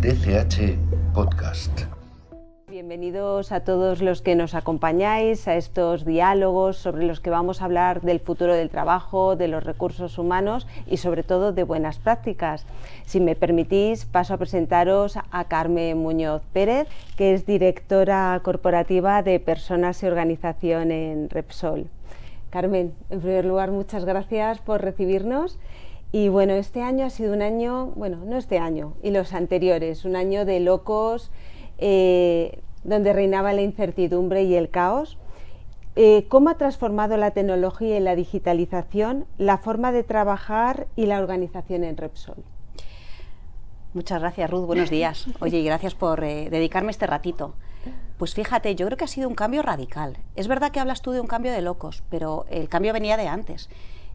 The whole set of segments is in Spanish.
DCH Podcast. Bienvenidos a todos los que nos acompañáis a estos diálogos sobre los que vamos a hablar del futuro del trabajo, de los recursos humanos y sobre todo de buenas prácticas. Si me permitís, paso a presentaros a Carmen Muñoz Pérez, que es directora corporativa de Personas y Organización en Repsol. Carmen, en primer lugar, muchas gracias por recibirnos. Y bueno, este año ha sido un año, bueno, no este año, y los anteriores, un año de locos, eh, donde reinaba la incertidumbre y el caos. Eh, ¿Cómo ha transformado la tecnología y la digitalización la forma de trabajar y la organización en Repsol? Muchas gracias, Ruth. Buenos días. Oye, y gracias por eh, dedicarme este ratito. Pues fíjate, yo creo que ha sido un cambio radical. Es verdad que hablas tú de un cambio de locos, pero el cambio venía de antes.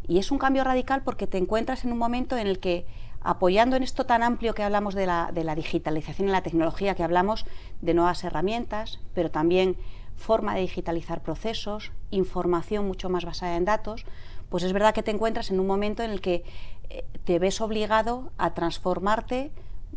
Y es un cambio radical porque te encuentras en un momento en el que apoyando en esto tan amplio que hablamos de la, digitalización y la tecnología, que hablamos de nuevas herramientas, pero también forma de digitalizar procesos, información mucho más basada en datos, pues es verdad que te encuentras en un momento en el que eh, te ves obligado a transformarte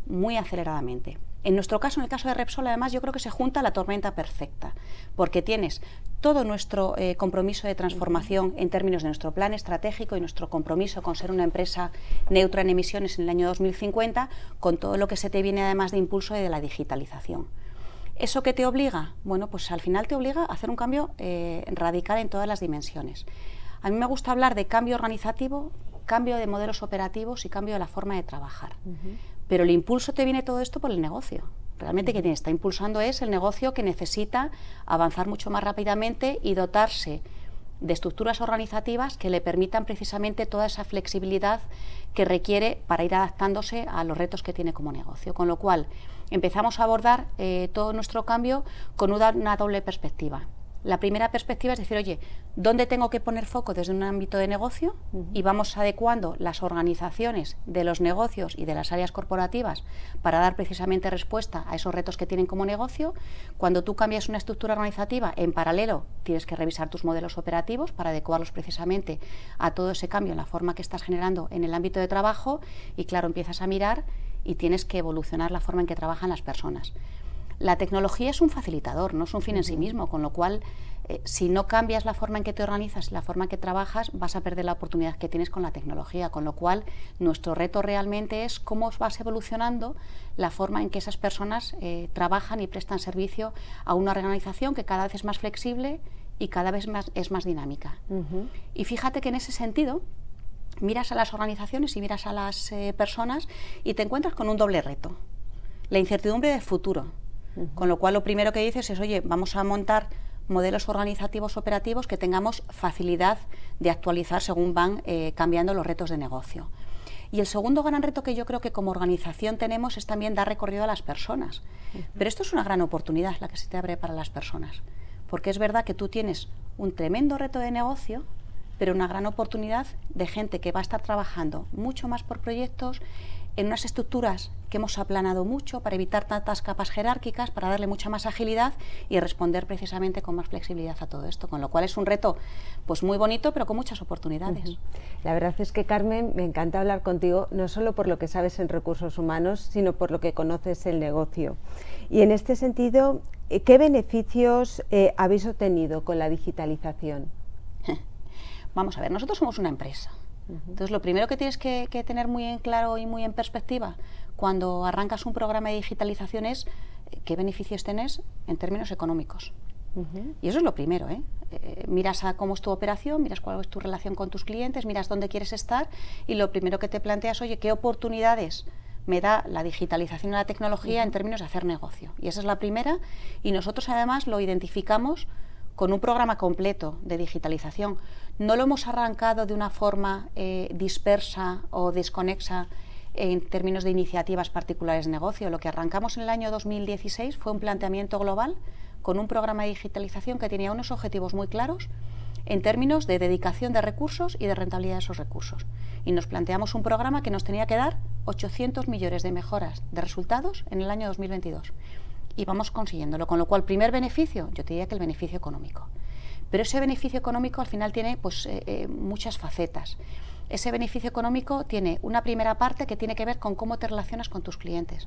muy aceleradamente. En nuestro caso, en el caso de Repsol, además, yo creo que se junta la tormenta perfecta, porque tienes todo nuestro eh, compromiso de transformación en términos de nuestro plan estratégico y nuestro compromiso con ser una empresa neutra en emisiones en el año 2050, con todo lo que se te viene además de impulso de la digitalización. ¿Eso qué te obliga? Bueno, pues al final te obliga a hacer un cambio eh, radical en todas las dimensiones. A mí me gusta hablar de cambio organizativo, cambio de modelos operativos y cambio de la forma de trabajar. Pero el impulso te viene todo esto por el negocio. Realmente quien está impulsando es el negocio que necesita avanzar mucho más rápidamente y dotarse de estructuras organizativas que le permitan precisamente toda esa flexibilidad que requiere para ir adaptándose a los retos que tiene como negocio. Con lo cual, empezamos a abordar eh, todo nuestro cambio con una doble perspectiva. La primera perspectiva es decir, oye, ¿dónde tengo que poner foco desde un ámbito de negocio? Y vamos adecuando las organizaciones de los negocios y de las áreas corporativas para dar precisamente respuesta a esos retos que tienen como negocio. Cuando tú cambias una estructura organizativa, en paralelo tienes que revisar tus modelos operativos para adecuarlos precisamente a todo ese cambio en la forma que estás generando en el ámbito de trabajo y claro, empiezas a mirar y tienes que evolucionar la forma en que trabajan las personas. La tecnología es un facilitador, no es un fin en sí mismo, con lo cual, eh, si no cambias la forma en que te organizas, la forma en que trabajas, vas a perder la oportunidad que tienes con la tecnología. Con lo cual, nuestro reto realmente es cómo vas evolucionando la forma en que esas personas eh, trabajan y prestan servicio a una organización que cada vez es más flexible y cada vez más, es más dinámica. Y fíjate que en ese sentido, miras a las organizaciones y miras a las eh, personas y te encuentras con un doble reto. La incertidumbre del futuro con lo cual, lo primero que dices es, oye, vamos a montar modelos organizativos operativos que tengamos facilidad de actualizar según van eh, cambiando los retos de negocio. Y el segundo gran reto que yo creo que como organización tenemos es también dar recorrido a las personas. Pero esto es una gran oportunidad la que se te abre para las personas, porque es verdad que tú tienes un tremendo reto de negocio, pero una gran oportunidad de gente que va a estar trabajando mucho más por proyectos, en unas estructuras que hemos aplanado mucho para evitar tantas capas jerárquicas, para darle mucha más agilidad y responder precisamente con más flexibilidad a todo esto, con lo cual es un reto pues muy bonito, pero con muchas oportunidades. La verdad es que Carmen, me encanta hablar contigo no solo por lo que sabes en recursos humanos, sino por lo que conoces el negocio. Y en este sentido, eh, ¿qué beneficios eh, habéis obtenido con la digitalización? Vamos a ver, nosotros somos una empresa entonces, lo primero que tienes que, tener muy en claro y muy en perspectiva cuando arrancas un programa de digitalización es eh, qué beneficios tienes en términos económicos. Y eso es lo primero. ¿eh? ¿eh? miras a cómo es tu operación, miras cuál es tu relación con tus clientes, miras dónde quieres estar y lo primero que te planteas, oye, ¿qué oportunidades me da la digitalización y la tecnología en términos de hacer negocio? Y esa es la primera y nosotros además lo identificamos con un programa completo de digitalización. No lo hemos arrancado de una forma eh, dispersa o desconexa en términos de iniciativas particulares de negocio. Lo que arrancamos en el año 2016 fue un planteamiento global con un programa de digitalización que tenía unos objetivos muy claros en términos de dedicación de recursos y de rentabilidad de esos recursos. Y nos planteamos un programa que nos tenía que dar 800 millones de mejoras de resultados en el año 2022 y vamos consiguiéndolo. Con lo cual, primer beneficio, yo te diría que el beneficio económico. Pero ese beneficio económico al final tiene pues, eh, eh, muchas facetas. Ese beneficio económico tiene una primera parte que tiene que ver con cómo te relacionas con tus clientes.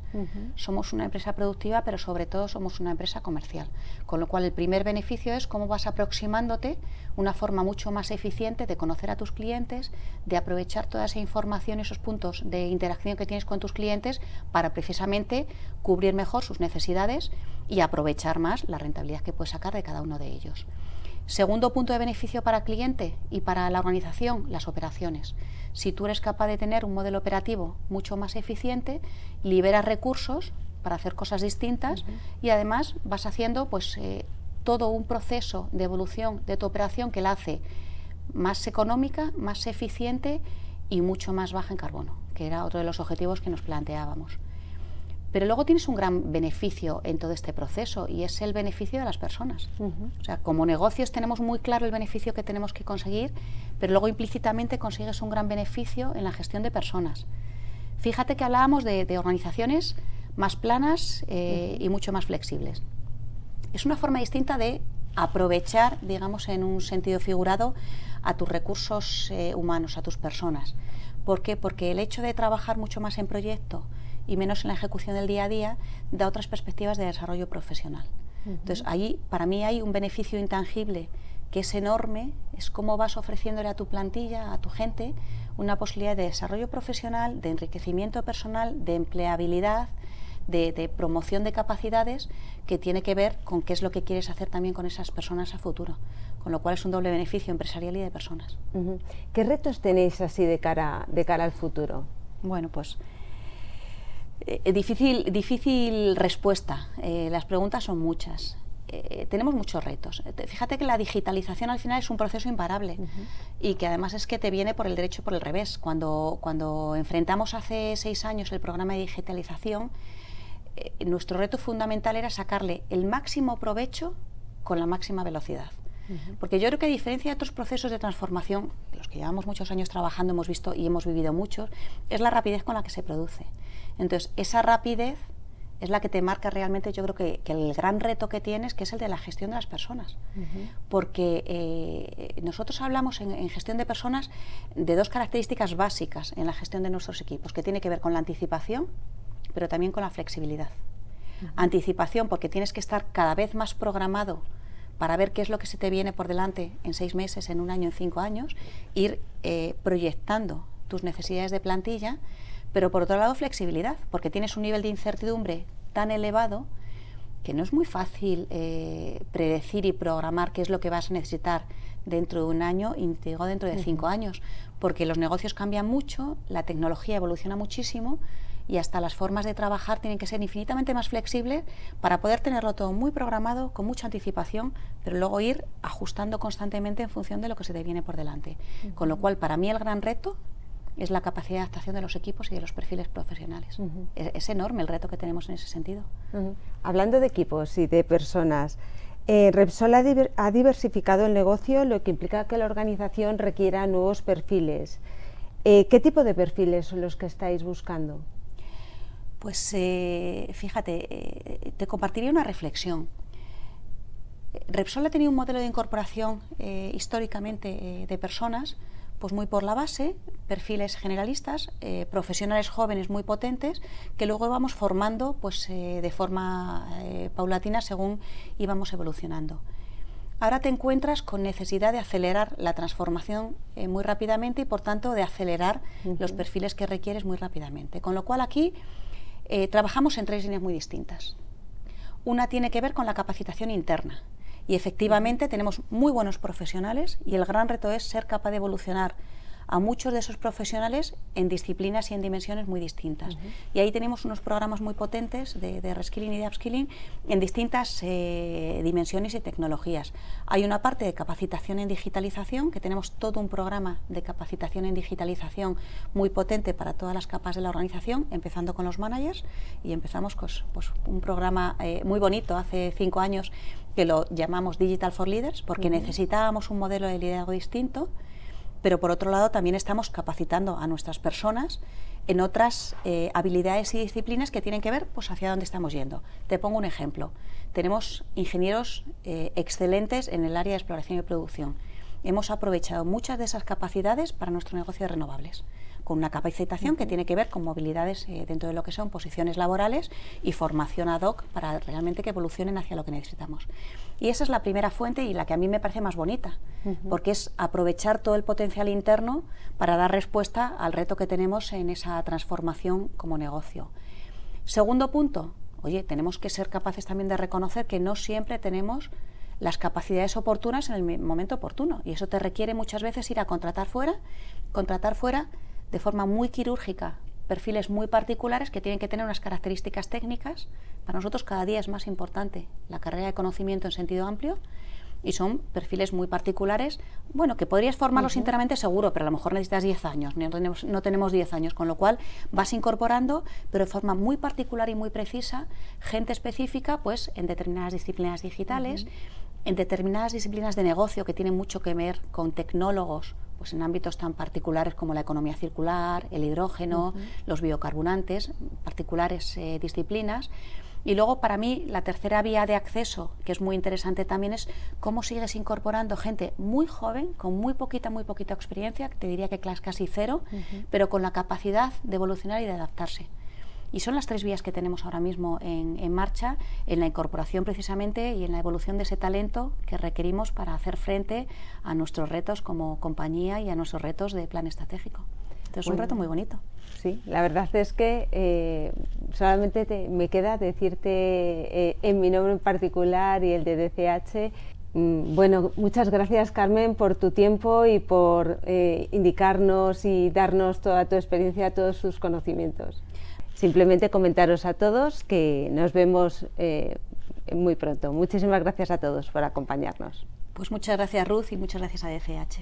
Somos una empresa productiva, pero sobre todo somos una empresa comercial. Con lo cual, el primer beneficio es cómo vas aproximándote una forma mucho más eficiente de conocer a tus clientes, de aprovechar toda esa información y esos puntos de interacción que tienes con tus clientes para precisamente cubrir mejor sus necesidades y aprovechar más la rentabilidad que puedes sacar de cada uno de ellos. Segundo punto de beneficio para el cliente y para la organización, las operaciones. Si tú eres capaz de tener un modelo operativo mucho más eficiente, liberas recursos para hacer cosas distintas y además vas haciendo pues eh, todo un proceso de evolución de tu operación que la hace más económica, más eficiente y mucho más baja en carbono, que era otro de los objetivos que nos planteábamos. Pero luego tienes un gran beneficio en todo este proceso y es el beneficio de las personas. O sea, como negocios tenemos muy claro el beneficio que tenemos que conseguir, pero luego implícitamente consigues un gran beneficio en la gestión de personas. Fíjate que hablábamos de, organizaciones más planas eh, y mucho más flexibles. Es una forma distinta de aprovechar, digamos, en un sentido figurado, a tus recursos eh, humanos, a tus personas. ¿Por qué? Porque el hecho de trabajar mucho más en proyecto, y menos en la ejecución del día a día, da otras perspectivas de desarrollo profesional. Entonces, ahí para mí hay un beneficio intangible que es enorme, es cómo vas ofreciéndole a tu plantilla, a tu gente, una posibilidad de desarrollo profesional, de enriquecimiento personal, de empleabilidad, de, promoción de capacidades que tiene que ver con qué es lo que quieres hacer también con esas personas a futuro. Con lo cual es un doble beneficio empresarial y de personas. ¿Qué retos tenéis así de cara, de cara al futuro? Bueno, pues eh, difícil, difícil respuesta. Eh, las preguntas son muchas. Eh, tenemos muchos retos. Fíjate que la digitalización al final es un proceso imparable y que además es que te viene por el derecho y por el revés. Cuando, cuando enfrentamos hace seis años el programa de digitalización, nuestro reto fundamental era sacarle el máximo provecho con la máxima velocidad. Porque yo creo que a diferencia de otros procesos de transformación, los que llevamos muchos años trabajando, hemos visto y hemos vivido muchos, es la rapidez con la que se produce. Entonces, esa rapidez es la que te marca realmente, yo creo que, el gran reto que tienes, que es el de la gestión de las personas. Porque eh, nosotros hablamos en, gestión de personas de dos características básicas en la gestión de nuestros equipos, que tiene que ver con la anticipación, pero también con la flexibilidad. Anticipación, porque tienes que estar cada vez más programado para ver qué es lo que se te viene por delante en seis meses, en un año, en cinco años, ir eh, proyectando tus necesidades de plantilla pero por otro lado flexibilidad, porque tienes un nivel de incertidumbre tan elevado que no es muy fácil eh, predecir y programar qué es lo que vas a necesitar dentro de un año y digo dentro de cinco años, porque los negocios cambian mucho, la tecnología evoluciona muchísimo y hasta las formas de trabajar tienen que ser infinitamente más flexibles para poder tenerlo todo muy programado, con mucha anticipación, pero luego ir ajustando constantemente en función de lo que se te viene por delante. Con lo cual, para mí el gran reto es la capacidad de adaptación de los equipos y de los perfiles profesionales. es, enorme el reto que tenemos en ese sentido. Hablando de equipos y de personas, eh, Repsol ha, diversificado el negocio, lo que implica que la organización requiera nuevos perfiles. Eh, ¿Qué tipo de perfiles son los que estáis buscando? Pues eh, fíjate, te compartiría una reflexión. Repsol ha tenido un modelo de incorporación históricamente de personas pues muy por la base, perfiles generalistas, eh, profesionales jóvenes muy potentes, que luego íbamos formando pues, eh, de forma eh, paulatina según íbamos evolucionando. Ahora te encuentras con necesidad de acelerar la transformación muy rápidamente y por tanto de acelerar los perfiles que requieres muy rápidamente. Con lo cual aquí trabajamos en tres líneas muy distintas. Una tiene que ver con la capacitación interna y efectivamente tenemos muy buenos profesionales y el gran reto es ser capaz de evolucionar a muchos de esos profesionales en disciplinas y en dimensiones muy distintas. Y ahí tenemos unos programas muy potentes de, de reskilling y de upskilling en distintas eh, dimensiones y tecnologías. Hay una parte de capacitación en digitalización, que tenemos todo un programa de capacitación en digitalización muy potente para todas las capas de la organización, empezando con los managers, y empezamos con pues, un programa eh, muy bonito hace cinco años que lo llamamos Digital for Leaders, porque necesitábamos un modelo de liderazgo distinto pero por otro lado también estamos capacitando a nuestras personas en otras eh, habilidades y disciplinas que tienen que ver pues, hacia dónde estamos yendo. Te pongo un ejemplo. Tenemos ingenieros eh, excelentes en el área de exploración y producción hemos aprovechado muchas de esas capacidades para nuestro negocio de renovables con una capacitación que tiene que ver con movilidades eh, dentro de lo que son posiciones laborales y formación ad hoc para realmente que evolucionen hacia lo que necesitamos. Y esa es la primera fuente y la que a mí me parece más bonita, porque es aprovechar todo el potencial interno para dar respuesta al reto que tenemos en esa transformación como negocio. Segundo punto, oye, tenemos que ser capaces también de reconocer que no siempre tenemos las capacidades oportunas en el momento oportuno y eso te requiere muchas veces ir a contratar fuera, contratar fuera de forma muy quirúrgica perfiles muy particulares que tienen que tener unas características técnicas. Para nosotros cada día es más importante la carrera de conocimiento en sentido amplio y son perfiles muy particulares, bueno, que podrías formarlos internamente seguro, pero a lo mejor necesitas 10 años, no tenemos, no tenemos 10 años, con lo cual vas incorporando, pero de forma muy particular y muy precisa, gente específica, pues en determinadas disciplinas digitales, en determinadas disciplinas de negocio que tienen mucho que ver con tecnólogos pues en ámbitos tan particulares como la economía circular, el hidrógeno, los biocarburantes, particulares eh, disciplinas. Y luego, para mí, la tercera vía de acceso, que es muy interesante también, es cómo sigues incorporando gente muy joven, con muy poquita, muy poquita experiencia, te diría que casi cero, pero con la capacidad de evolucionar y de adaptarse. Y son las tres vías que tenemos ahora mismo en, marcha, en la incorporación precisamente y en la evolución de ese talento que requerimos para hacer frente a nuestros retos como compañía y a nuestros retos de plan estratégico. Entonces es un reto muy bonito. Sí, la verdad es que eh, solamente me queda decirte eh, en mi nombre en particular y el de DCH mm, bueno, muchas gracias Carmen por tu tiempo y por eh, indicarnos y darnos toda tu experiencia, todos sus conocimientos. Simplemente comentaros a todos que nos vemos eh, muy pronto. Muchísimas gracias a todos por acompañarnos. Pues muchas gracias Ruth y muchas gracias a DCH.